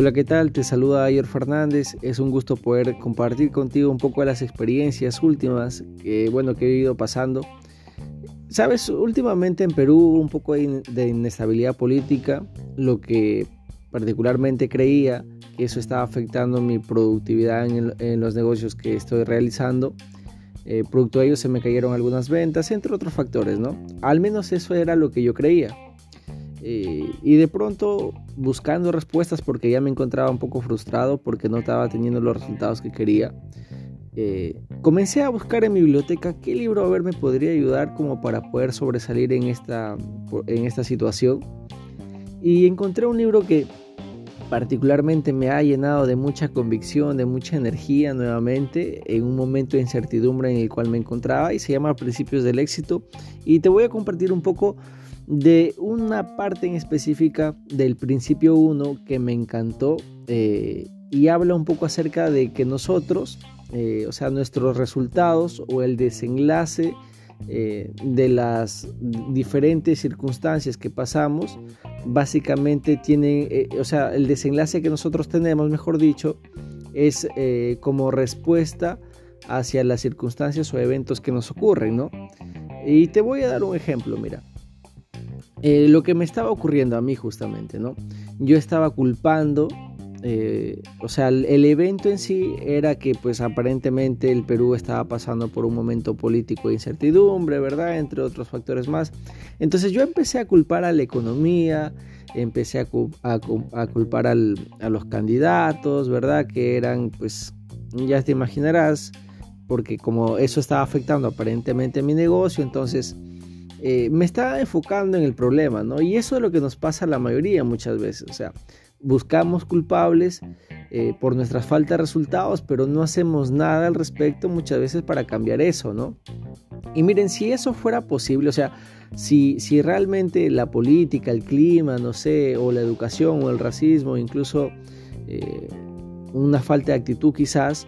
Hola, ¿qué tal? Te saluda Ayer Fernández. Es un gusto poder compartir contigo un poco de las experiencias últimas que, bueno, que he ido pasando. Sabes, últimamente en Perú un poco de inestabilidad política, lo que particularmente creía que eso estaba afectando mi productividad en, los negocios que estoy realizando. Eh, producto de ello se me cayeron algunas ventas, entre otros factores, ¿no? Al menos eso era lo que yo creía. Eh, y de pronto, buscando respuestas, porque ya me encontraba un poco frustrado porque no estaba teniendo los resultados que quería, eh, comencé a buscar en mi biblioteca qué libro a ver me podría ayudar como para poder sobresalir en esta, en esta situación. Y encontré un libro que particularmente me ha llenado de mucha convicción, de mucha energía nuevamente en un momento de incertidumbre en el cual me encontraba y se llama Principios del Éxito. Y te voy a compartir un poco de una parte en específica del principio 1 que me encantó eh, y habla un poco acerca de que nosotros, eh, o sea, nuestros resultados o el desenlace eh, de las diferentes circunstancias que pasamos, básicamente tiene, o sea, el desenlace que nosotros tenemos, mejor dicho, es como respuesta hacia las circunstancias o eventos que nos ocurren, ¿no? Y te voy a dar un ejemplo, mira. Eh, lo que me estaba ocurriendo a mí justamente, ¿no? Yo estaba culpando, eh, o sea, el, evento en sí era que pues aparentemente el Perú estaba pasando por un momento político de incertidumbre, ¿verdad? Entre otros factores más. Entonces yo empecé a culpar a la economía, empecé a, culpar a los candidatos, ¿verdad? Que eran pues, ya te imaginarás, porque como eso estaba afectando aparentemente mi negocio, entonces eh, me estaba enfocando en el problema, ¿no? Y eso es lo que nos pasa a la mayoría muchas veces, o sea, buscamos culpables eh, por nuestras falta de resultados, pero no hacemos nada al respecto muchas veces para cambiar eso, ¿no? Y miren, si eso fuera posible, o sea, si, si realmente la política, el clima, no sé, o la educación o el racismo, incluso eh, una falta de actitud quizás,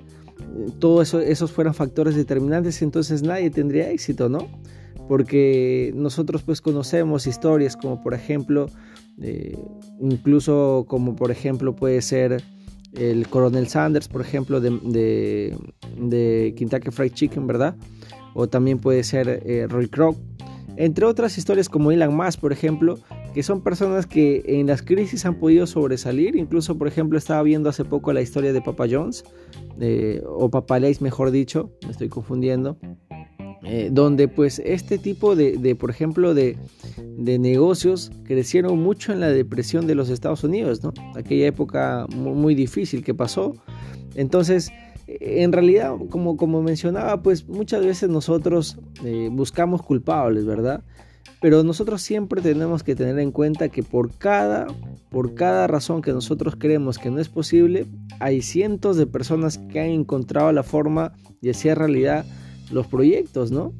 todos eso, esos fueran factores determinantes, entonces nadie tendría éxito, ¿no? Porque nosotros pues conocemos historias como por ejemplo, eh, incluso como por ejemplo puede ser el coronel Sanders, por ejemplo, de, de, Kentucky Fried Chicken, ¿verdad? O también puede ser eh, Roy Kroc, entre otras historias como Elon Musk, por ejemplo, que son personas que en las crisis han podido sobresalir. Incluso, por ejemplo, estaba viendo hace poco la historia de Papa Jones, eh, o Papa Lace, mejor dicho, me estoy confundiendo. Eh, donde pues este tipo de, por ejemplo, de, negocios crecieron mucho en la depresión de los Estados Unidos, ¿no? Aquella época muy, difícil que pasó. Entonces, en realidad, como, como mencionaba, pues muchas veces nosotros eh, buscamos culpables, ¿verdad? Pero nosotros siempre tenemos que tener en cuenta que por cada, por cada razón que nosotros creemos que no es posible, hay cientos de personas que han encontrado la forma de hacer realidad los proyectos, ¿no?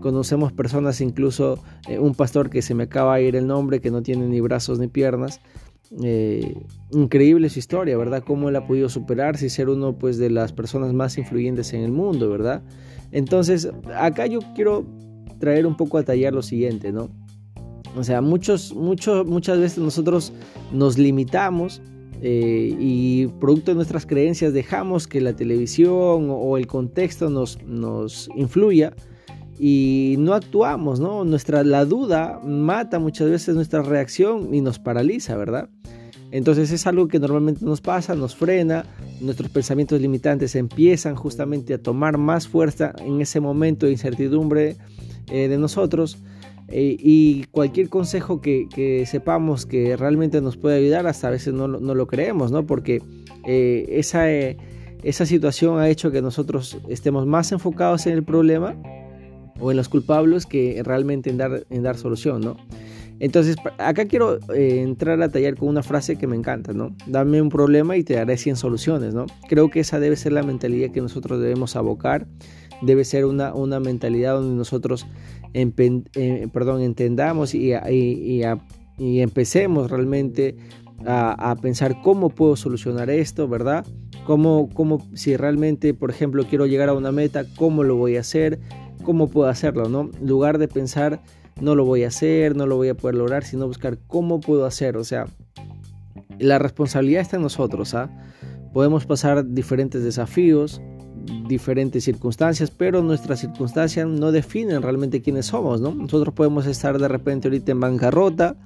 Conocemos personas, incluso eh, un pastor que se me acaba de ir el nombre, que no tiene ni brazos ni piernas. Eh, increíble su historia, ¿verdad? Cómo él ha podido superarse y ser uno pues, de las personas más influyentes en el mundo, ¿verdad? Entonces, acá yo quiero traer un poco a tallar lo siguiente, ¿no? O sea, muchos, muchos, muchas veces nosotros nos limitamos eh, y producto de nuestras creencias dejamos que la televisión o el contexto nos, nos influya y no actuamos, ¿no? Nuestra, la duda mata muchas veces nuestra reacción y nos paraliza, ¿verdad? Entonces es algo que normalmente nos pasa, nos frena, nuestros pensamientos limitantes empiezan justamente a tomar más fuerza en ese momento de incertidumbre eh, de nosotros eh, y cualquier consejo que, sepamos que realmente nos puede ayudar, hasta a veces no, lo creemos, ¿no? Porque eh, esa, eh, esa situación ha hecho que nosotros estemos más enfocados en el problema o en los culpables que realmente en dar, en dar solución, ¿no? Entonces, acá quiero entrar a tallar con una frase que me encanta, ¿no? Dame un problema y te daré 100 soluciones, ¿no? Creo que esa debe ser la mentalidad que nosotros debemos abocar, debe ser una, una mentalidad donde nosotros eh, perdón, entendamos y, y, empecemos realmente a, pensar cómo puedo solucionar esto, ¿verdad? Cómo, cómo, si realmente, por ejemplo, quiero llegar a una meta, cómo lo voy a hacer, cómo puedo hacerlo, ¿no? En lugar de pensar, no lo voy a hacer, no lo voy a poder lograr, sino buscar cómo puedo hacer, o sea, la responsabilidad está en nosotros. ¿ah? Podemos pasar diferentes desafíos, diferentes circunstancias, pero nuestras circunstancias no definen realmente quiénes somos. ¿no? Nosotros podemos estar de repente ahorita en bancarrota,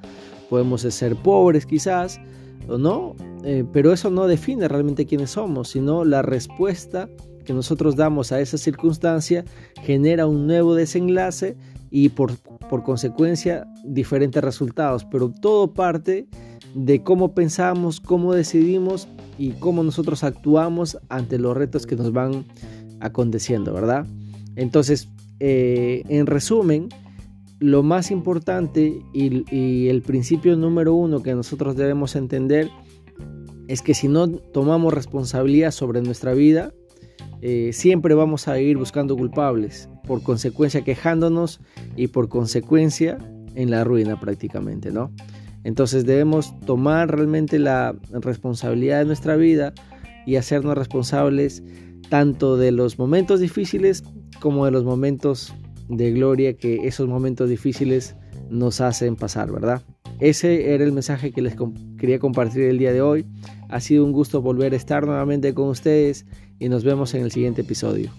podemos ser pobres quizás, o no, eh, pero eso no define realmente quiénes somos, sino la respuesta que nosotros damos a esa circunstancia genera un nuevo desenlace y por, por consecuencia diferentes resultados, pero todo parte de cómo pensamos, cómo decidimos y cómo nosotros actuamos ante los retos que nos van aconteciendo, ¿verdad? Entonces, eh, en resumen, lo más importante y, el principio número uno que nosotros debemos entender es que si no tomamos responsabilidad sobre nuestra vida, eh, siempre vamos a ir buscando culpables, por consecuencia quejándonos y por consecuencia en la ruina prácticamente, ¿no? Entonces debemos tomar realmente la responsabilidad de nuestra vida y hacernos responsables tanto de los momentos difíciles como de los momentos de gloria que esos momentos difíciles nos hacen pasar, ¿verdad? Ese era el mensaje que les quería compartir el día de hoy. Ha sido un gusto volver a estar nuevamente con ustedes y nos vemos en el siguiente episodio.